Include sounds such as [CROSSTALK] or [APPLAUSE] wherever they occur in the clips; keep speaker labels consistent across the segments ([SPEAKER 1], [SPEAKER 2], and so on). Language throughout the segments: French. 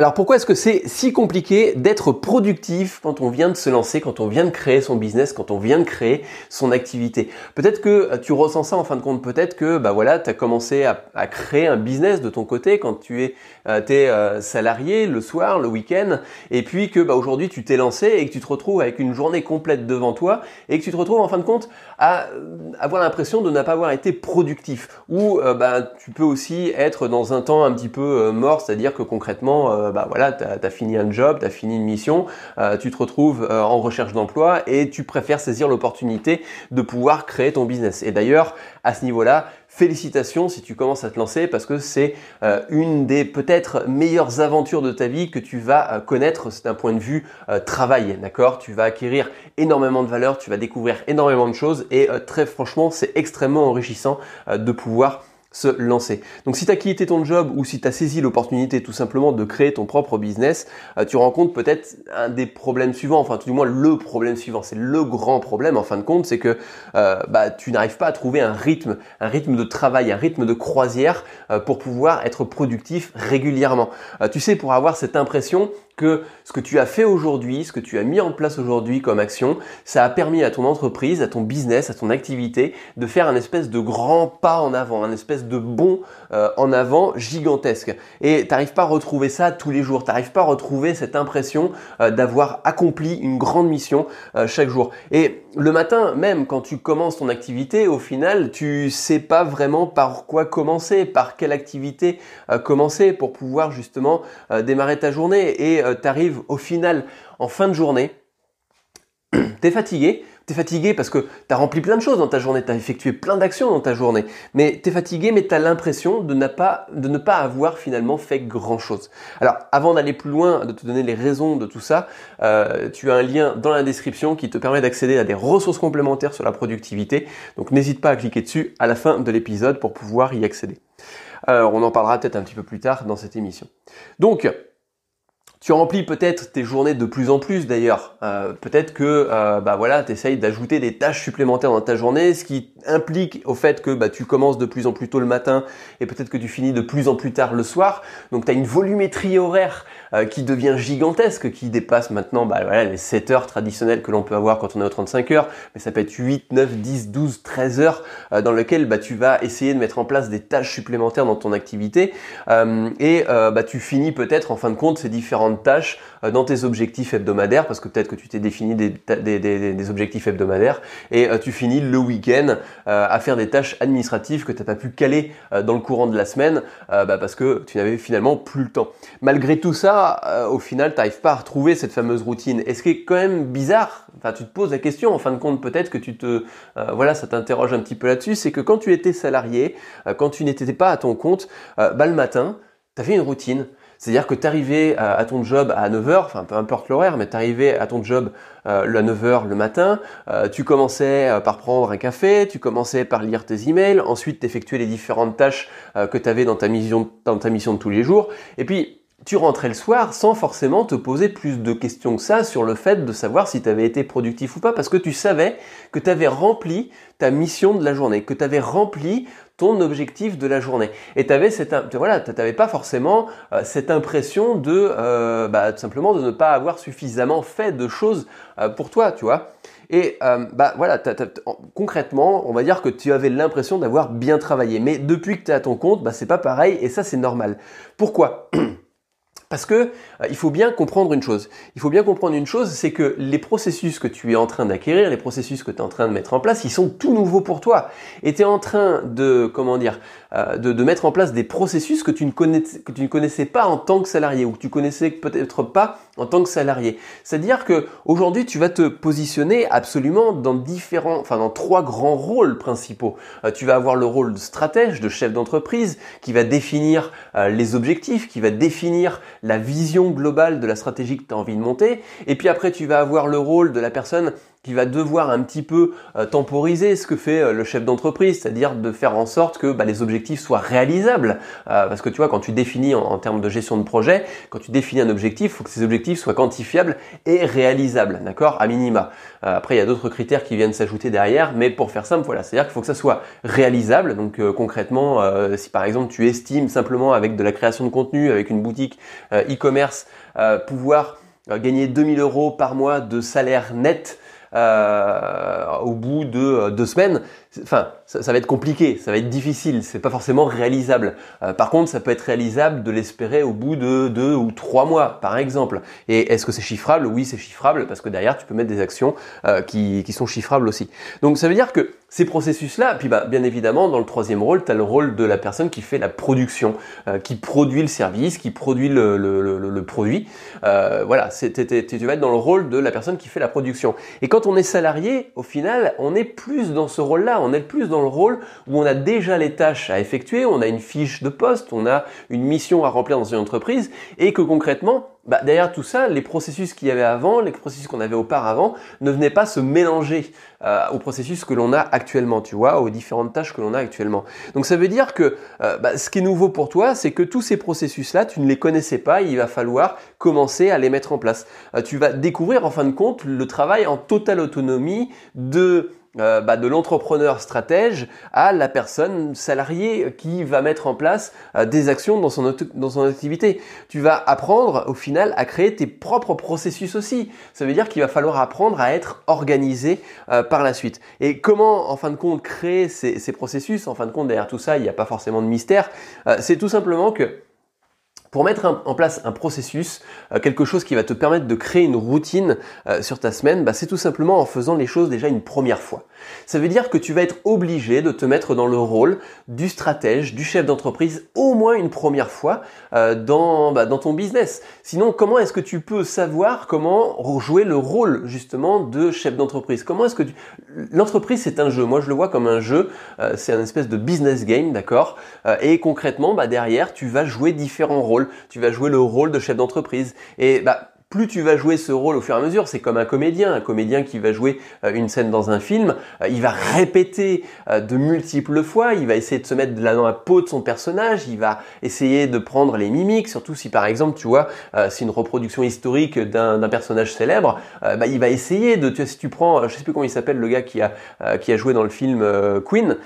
[SPEAKER 1] Alors pourquoi est-ce que c'est si compliqué d'être productif quand on vient de se lancer, quand on vient de créer son business, quand on vient de créer son activité? Peut-être que tu ressens ça en fin de compte, peut-être que bah voilà, tu as commencé à, créer un business de ton côté quand tu es, euh, euh, salarié le soir, le week-end, et puis que bah, aujourd'hui tu t'es lancé et que tu te retrouves avec une journée complète devant toi et que tu te retrouves en fin de compte à euh, avoir l'impression de ne pas avoir été productif. Ou bah, tu peux aussi être dans un temps un petit peu mort, c'est-à-dire que concrètement euh, bah voilà, tu as, fini un job, tu as fini une mission, euh, tu te retrouves euh, en recherche d'emploi et tu préfères saisir l'opportunité de pouvoir créer ton business. Et d'ailleurs, à ce niveau-là, félicitations si tu commences à te lancer parce que c'est une des peut-être meilleures aventures de ta vie que tu vas connaître d'un point de vue travail, d'accord? Tu vas acquérir énormément de valeur, tu vas découvrir énormément de choses et très franchement, c'est extrêmement enrichissant de pouvoir se lancer. Donc si tu as quitté ton job ou si tu as saisi l'opportunité tout simplement de créer ton propre business, euh, tu rencontres peut-être un des problèmes suivants, enfin tout du moins le problème suivant, c'est le grand problème en fin de compte, c'est que euh, bah, tu n'arrives pas à trouver un rythme, un rythme de travail, un rythme de croisière euh, pour pouvoir être productif régulièrement. tu sais, pour avoir cette impression que ce que tu as fait aujourd'hui, ce que tu as mis en place aujourd'hui comme action, ça a permis à ton entreprise, à ton business, à ton activité de faire un espèce de grand pas en avant, un espèce de bond euh, en avant gigantesque. Et tu n'arrives pas à retrouver ça tous les jours, tu n'arrives pas à retrouver cette impression euh, d'avoir accompli une grande mission euh, chaque jour. Et le matin, même quand tu commences ton activité, au final, tu sais pas vraiment par quoi commencer, par quelle activité commencer pour pouvoir justement démarrer ta journée. Euh, tu arrives au final en fin de journée, [CLEARS THROAT] tu es fatigué, tu es fatigué parce que tu as rempli plein de choses dans ta journée, tu as effectué plein d'actions dans ta journée, mais tu es fatigué, mais tu as l'impression de, ne pas avoir finalement fait grand-chose. Alors, avant d'aller plus loin, de te donner les raisons de tout ça, euh, tu as un lien dans la description qui te permet d'accéder à des ressources complémentaires sur la productivité, donc n'hésite pas à cliquer dessus à la fin de l'épisode pour pouvoir y accéder. Alors, on en parlera peut-être un petit peu plus tard dans cette émission. Donc, tu remplis peut-être tes journées de plus en plus d'ailleurs. Euh, peut-être que euh, bah voilà, tu essayes d'ajouter des tâches supplémentaires dans ta journée, ce qui implique au fait que bah, tu commences de plus en plus tôt le matin et peut-être que tu finis de plus en plus tard le soir. Donc tu as une volumétrie horaire euh, qui devient gigantesque, qui dépasse maintenant bah, voilà, les 7 heures traditionnelles que l'on peut avoir quand on est aux 35 heures, mais ça peut être 8, 9, 10, 12, 13 heures dans lesquelles bah, tu vas essayer de mettre en place des tâches supplémentaires dans ton activité et bah, tu finis peut-être en fin de compte ces différentes tâches euh, dans tes objectifs hebdomadaires, parce que peut-être que tu t'es défini des, objectifs hebdomadaires, et euh, tu finis le week-end euh, à faire des tâches administratives que tu n'as pas pu caler dans le courant de la semaine, bah, parce que tu n'avais finalement plus le temps. Malgré tout ça, au final, tu n'arrives pas à retrouver cette fameuse routine. Et ce qui est quand même bizarre, tu te poses la question, en fin de compte peut-être que tu te, voilà, ça t'interroge un petit peu là-dessus, c'est que quand tu étais salarié, quand tu n'étais pas à ton compte, bah, le matin, tu avais une routine, c'est-à-dire que tu arrivais à, ton job à 9h, enfin peu importe l'horaire, mais tu arrivais à ton job euh, à 9h le matin, euh, tu commençais euh, par prendre un café, tu commençais par lire tes emails, ensuite t'effectuais les différentes tâches euh, que tu avais dans ta, mission, dans ta mission de tous les jours, et puis tu rentrais le soir sans forcément te poser plus de questions que ça sur le fait de savoir si tu avais été productif ou pas, parce que tu savais que tu avais rempli ta mission de la journée, que tu avais rempli ton objectif de la journée. Et tu avais cette, voilà, t'avais pas forcément euh, cette impression de, euh, bah, tout simplement de ne pas avoir suffisamment fait de choses euh, pour toi, tu vois. Et bah voilà, concrètement, on va dire que tu avais l'impression d'avoir bien travaillé. Mais depuis que tu es à ton compte, bah c'est pas pareil et ça c'est normal. Pourquoi? [CLEARS THROAT] Parce que euh, il faut bien comprendre une chose. Il faut bien comprendre une chose, c'est que les processus que tu es en train d'acquérir, les processus que tu es en train de mettre en place, ils sont tout nouveaux pour toi. Et tu es en train de, comment dire, euh, de, mettre en place des processus que tu, ne connaissais, que tu ne connaissais pas en tant que salarié ou que tu connaissais peut-être pas en tant que salarié. C'est-à-dire que aujourd'hui, tu vas te positionner absolument dans différents, enfin dans trois grands rôles principaux. Euh, tu vas avoir le rôle de stratège, de chef d'entreprise, qui va définir les objectifs, qui va définir la vision globale de la stratégie que tu as envie de monter. Et puis après, tu vas avoir le rôle de la personne qui va devoir un petit peu euh, temporiser ce que fait euh, le chef d'entreprise, c'est-à-dire de faire en sorte que bah, les objectifs soient réalisables. Euh, parce que tu vois, quand tu définis en, termes de gestion de projet, quand tu définis un objectif, il faut que ces objectifs soient quantifiables et réalisables, d'accord, à minima. après, il y a d'autres critères qui viennent s'ajouter derrière, mais pour faire simple, voilà, c'est-à-dire qu'il faut que ça soit réalisable. Donc concrètement, si par exemple tu estimes simplement avec de la création de contenu, avec une boutique e-commerce, pouvoir gagner 2000 euros par mois de salaire net, euh, au bout de euh, deux semaines, enfin, ça, va être compliqué, ça va être difficile, c'est pas forcément réalisable. Euh, par contre, ça peut être réalisable de l'espérer au bout de deux ou trois mois, par exemple. Et est-ce que c'est chiffrable? Oui, c'est chiffrable parce que derrière, tu peux mettre des actions qui, qui sont chiffrables aussi. Donc, ça veut dire que ces processus-là, puis bah, bien évidemment, dans le troisième rôle, tu as le rôle de la personne qui fait la production, qui produit le service, qui produit le, produit. Euh, voilà, tu vas être dans le rôle de la personne qui fait la production. Et quand on est salarié, au final, on est plus dans ce rôle-là, est plus dans le rôle où on a déjà les tâches à effectuer, on a une fiche de poste, on a une mission à remplir dans une entreprise, et que concrètement, bah, derrière tout ça, les processus qu'il y avait avant, les processus qu'on avait auparavant, ne venaient pas se mélanger euh, au processus que l'on a actuellement, tu vois, aux différentes tâches que l'on a actuellement. Donc ça veut dire que euh, bah, ce qui est nouveau pour toi, c'est que tous ces processus-là, tu ne les connaissais pas, il va falloir commencer à les mettre en place. Euh, tu vas découvrir en fin de compte le travail en totale autonomie de euh, bah, de l'entrepreneur stratège à la personne salariée qui va mettre en place euh, des actions dans son, dans son activité. Tu vas apprendre au final à créer tes propres processus aussi. Ça veut dire qu'il va falloir apprendre à être organisé euh, par la suite. Et comment en fin de compte créer ces, ces processus? En fin de compte derrière tout ça, il n'y a pas forcément de mystère. C'est tout simplement que pour mettre en place un processus, euh, quelque chose qui va te permettre de créer une routine euh, sur ta semaine, bah, c'est tout simplement en faisant les choses déjà une première fois. Ça veut dire que tu vas être obligé de te mettre dans le rôle du stratège, du chef d'entreprise au moins une première fois euh, dans, bah, dans ton business. Sinon, comment est-ce que tu peux savoir comment jouer le rôle justement de chef d'entreprise? Comment est-ce que l'entreprise c'est un jeu. Moi, je le vois comme un jeu. c'est un espèce de business game, d'accord? Et concrètement, bah, derrière, tu vas jouer différents rôles tu vas jouer le rôle de chef d'entreprise. Et bah, plus tu vas jouer ce rôle au fur et à mesure, c'est comme un comédien, un comédien qui va jouer euh, une scène dans un film, euh, il va répéter euh, de multiples fois, il va essayer de se mettre là dans la peau de son personnage, il va essayer de prendre les mimiques, surtout si par exemple, tu vois, c'est une reproduction historique d'un personnage célèbre, bah, il va essayer de, tu vois, si tu prends, je sais plus comment il s'appelle, le gars qui a, qui a joué dans le film Queen,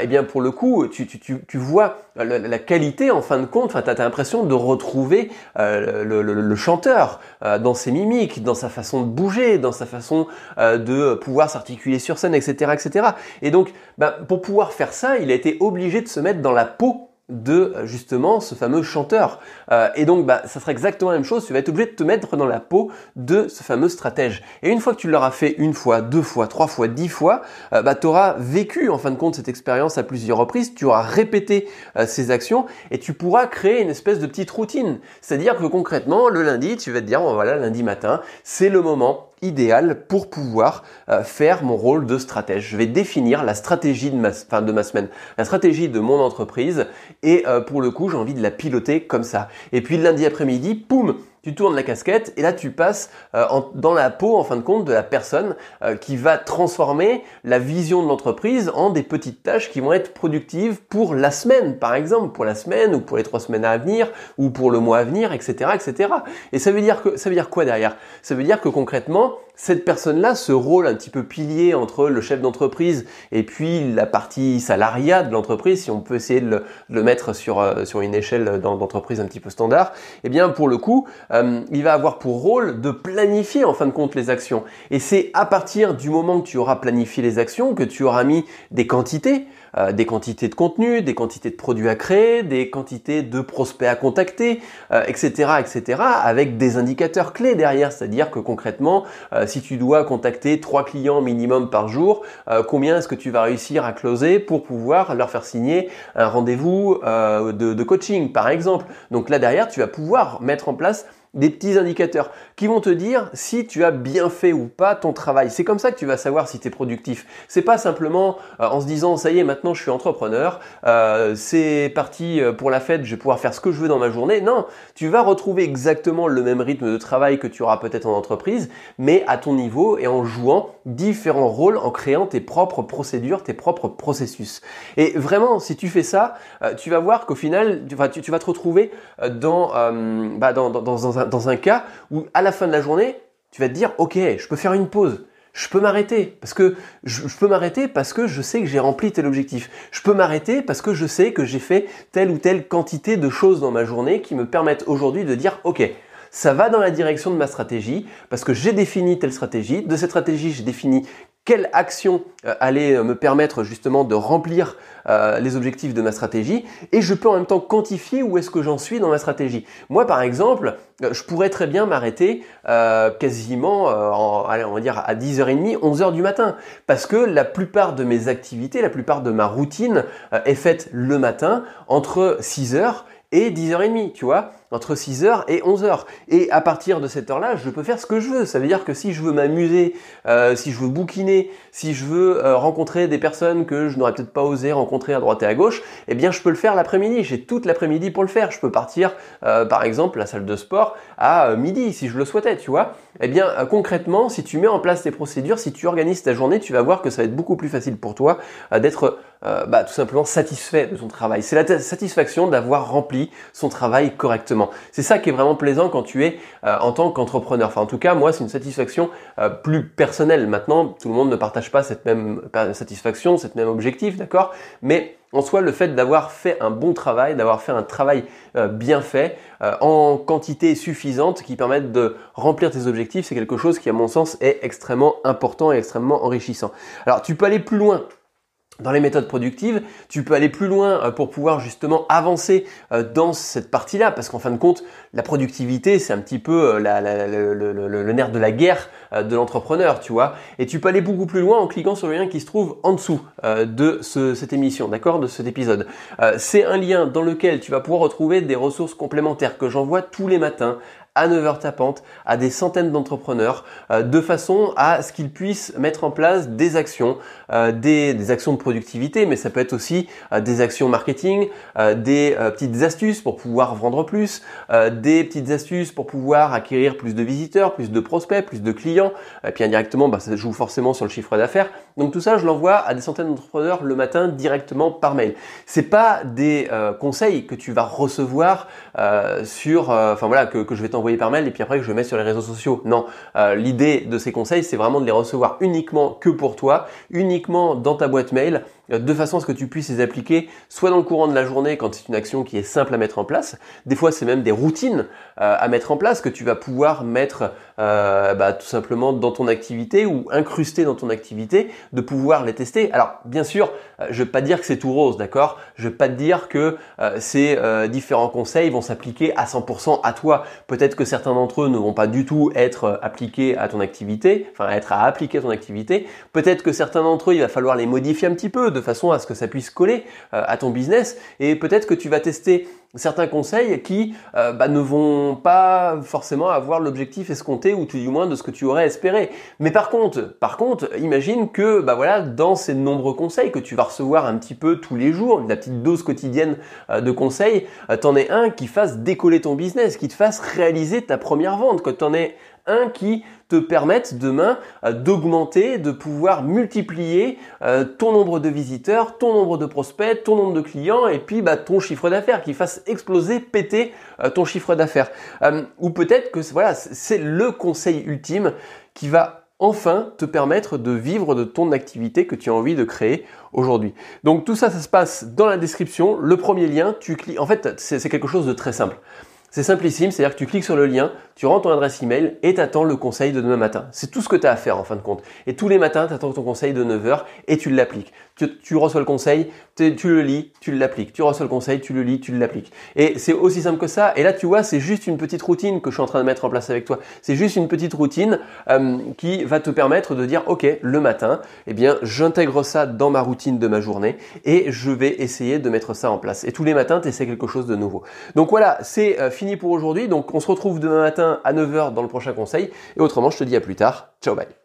[SPEAKER 1] eh bien pour le coup, tu, tu, tu, vois la, qualité en fin de compte, enfin, tu as, l'impression de retrouver le, le, chanteur dans ses mimiques, dans sa façon de bouger, dans sa façon euh, de pouvoir s'articuler sur scène, etc., etc. Et donc, bah, pour pouvoir faire ça, il a été obligé de se mettre dans la peau de justement ce fameux chanteur. Euh, et donc, bah, ça sera exactement la même chose. Tu vas être obligé de te mettre dans la peau de ce fameux stratège. Et une fois que tu l'auras fait une fois, deux fois, trois fois, dix fois, euh, bah, tu auras vécu en fin de compte cette expérience à plusieurs reprises. Tu auras répété euh, ces actions et tu pourras créer une espèce de petite routine. C'est-à-dire que concrètement, le lundi, tu vas te dire, bon, voilà, lundi matin, c'est le moment idéal pour pouvoir euh, faire mon rôle de stratège. Je vais définir la stratégie de ma, fin, de ma semaine, la stratégie de mon entreprise et euh, pour le coup j'ai envie de la piloter comme ça. Et puis lundi après-midi, poum, tu tournes la casquette et là tu passes euh, dans la peau en fin de compte de la personne euh, qui va transformer la vision de l'entreprise en des petites tâches qui vont être productives pour la semaine par exemple, pour la semaine ou pour les trois semaines à venir ou pour le mois à venir, etc., etc. Et ça veut dire que ça veut dire quoi derrière? Ça veut dire que concrètement cette personne-là, ce rôle un petit peu pilier entre le chef d'entreprise et puis la partie salariat de l'entreprise, si on peut essayer de le, mettre sur, euh, sur une échelle d'entreprise un petit peu standard, eh bien pour le coup, euh, il va avoir pour rôle de planifier en fin de compte les actions. Et c'est à partir du moment que tu auras planifié les actions, que tu auras mis des quantités, euh, des quantités de contenu, des quantités de produits à créer, des quantités de prospects à contacter, etc., euh, etc., avec des indicateurs clés derrière. C'est-à-dire que concrètement, euh, si tu dois contacter trois clients minimum par jour, combien est-ce que tu vas réussir à closer pour pouvoir leur faire signer un rendez-vous de, de coaching, par exemple? Donc là derrière, tu vas pouvoir mettre en place des petits indicateurs qui vont te dire si tu as bien fait ou pas ton travail. C'est comme ça que tu vas savoir si tu es productif. C'est pas simplement euh, en se disant ça y est, maintenant je suis entrepreneur, euh, c'est parti euh, pour la fête, je vais pouvoir faire ce que je veux dans ma journée. Non, tu vas retrouver exactement le même rythme de travail que tu auras peut-être en entreprise, mais à ton niveau et en jouant différents rôles, en créant tes propres procédures, tes propres processus. Et vraiment, si tu fais ça, tu vas voir qu'au final, tu, vas te retrouver bah, dans, dans un dans un cas où à la fin de la journée, tu vas te dire, ok, je peux faire une pause. Je peux m'arrêter parce que je, peux m'arrêter parce que je sais que j'ai rempli tel objectif. Je peux m'arrêter parce que je sais que j'ai fait telle ou telle quantité de choses dans ma journée qui me permettent aujourd'hui de dire OK, ça va dans la direction de ma stratégie parce que j'ai défini telle stratégie. De cette stratégie, j'ai défini quelle action euh, allait euh, me permettre justement de remplir euh, les objectifs de ma stratégie et je peux en même temps quantifier où est-ce que j'en suis dans ma stratégie. Moi par exemple, je pourrais très bien m'arrêter quasiment en, on va dire à 10h30, 11h du matin parce que la plupart de mes activités, la plupart de ma routine est faite le matin entre 6h et 10h30, tu vois entre 6h et 11h. Et à partir de cette heure-là, je peux faire ce que je veux. Ça veut dire que si je veux m'amuser, euh, si je veux bouquiner, si je veux euh, rencontrer des personnes que je n'aurais peut-être pas osé rencontrer à droite et à gauche, eh bien je peux le faire l'après-midi. J'ai toute l'après-midi pour le faire. Je peux partir, euh, par exemple, à la salle de sport à midi si je le souhaitais, tu vois. Eh bien concrètement, si tu mets en place tes procédures, si tu organises ta journée, tu vas voir que ça va être beaucoup plus facile pour toi d'être bah, tout simplement satisfait de ton travail. C'est la satisfaction d'avoir rempli son travail correctement. C'est ça qui est vraiment plaisant quand tu es euh, en tant qu'entrepreneur. Enfin, en tout cas, moi, c'est une satisfaction euh, plus personnelle. Maintenant, tout le monde ne partage pas cette même satisfaction, cette même objectif, d'accord? Mais en soi, le fait d'avoir fait un bon travail, d'avoir fait un travail euh, bien fait, en quantité suffisante qui permette de remplir tes objectifs, c'est quelque chose qui, à mon sens, est extrêmement important et extrêmement enrichissant. Alors, tu peux aller plus loin dans les méthodes productives, tu peux aller plus loin euh, pour pouvoir justement avancer euh, dans cette partie-là, parce qu'en fin de compte, la productivité, c'est un petit peu euh, le, nerf de la guerre de l'entrepreneur, tu vois. Et tu peux aller beaucoup plus loin en cliquant sur le lien qui se trouve en dessous de cette émission, d'accord, de cet épisode. c'est un lien dans lequel tu vas pouvoir retrouver des ressources complémentaires que j'envoie tous les matins à 9h tapante à des centaines d'entrepreneurs euh, de façon à ce qu'ils puissent mettre en place des actions, euh, des, actions de productivité, mais ça peut être aussi euh, des actions marketing, des petites astuces pour pouvoir vendre plus, des petites astuces pour pouvoir acquérir plus de visiteurs, plus de prospects, plus de clients, et puis indirectement, bah, ça joue forcément sur le chiffre d'affaires. Donc tout ça, je l'envoie à des centaines d'entrepreneurs le matin directement par mail. C'est pas des conseils que tu vas recevoir sur, enfin voilà, que, que je vais t'envoyer par mail et puis après que je mets sur les réseaux sociaux. Non, euh, l'idée de ces conseils, c'est vraiment de les recevoir uniquement que pour toi, uniquement dans ta boîte mail de façon à ce que tu puisses les appliquer soit dans le courant de la journée quand c'est une action qui est simple à mettre en place. Des fois, c'est même des routines euh, à mettre en place que tu vas pouvoir mettre euh, bah, tout simplement dans ton activité ou incruster dans ton activité, de pouvoir les tester. Alors, bien sûr, je vais pas dire que c'est tout rose, d'accord? Je vais pas te dire que ces différents conseils vont s'appliquer à 100% à toi. Peut-être que certains d'entre eux ne vont pas du tout être appliqués à ton activité, enfin être à appliquer à ton activité. Peut-être que certains d'entre eux, il va falloir les modifier un petit peu façon à ce que ça puisse coller euh, à ton business. Et peut-être que tu vas tester certains conseils qui euh, bah, ne vont pas forcément avoir l'objectif escompté ou tout du moins de ce que tu aurais espéré. Mais par contre, par contre, imagine que bah voilà, dans ces nombreux conseils que tu vas recevoir un petit peu tous les jours, la petite dose quotidienne euh, de conseils, t'en es un qui fasse décoller ton business, qui te fasse réaliser ta première vente, que t'en es un qui te permettent demain euh, d'augmenter, de pouvoir multiplier euh, ton nombre de visiteurs, ton nombre de prospects, ton nombre de clients et puis bah, ton chiffre d'affaires, qui fasse exploser, péter euh, ton chiffre d'affaires. ou peut-être que voilà, c'est le conseil ultime qui va enfin te permettre de vivre de ton activité que tu as envie de créer aujourd'hui. Donc tout ça, ça se passe dans la description. Le premier lien, tu cliques. En fait, c'est quelque chose de très simple. C'est simplissime, c'est-à-dire que tu cliques sur le lien, tu rentres ton adresse email et tu attends le conseil de demain matin. C'est tout ce que tu as à faire en fin de compte. Et tous les matins, tu attends ton conseil de 9h et tu l'appliques. Tu, reçois le conseil, tu, le lis, tu l'appliques. Tu reçois le conseil, tu le lis, tu l'appliques. Et c'est aussi simple que ça. Et là, tu vois, c'est juste une petite routine que je suis en train de mettre en place avec toi. C'est juste une petite routine euh, qui va te permettre de dire, ok, le matin, eh bien, j'intègre ça dans ma routine de ma journée et je vais essayer de mettre ça en place. Et tous les matins, tu essaies quelque chose de nouveau. Donc voilà, c'est euh, fini pour aujourd'hui. Donc on se retrouve demain matin à 9h dans le prochain conseil. Et autrement, je te dis à plus tard. Ciao, bye.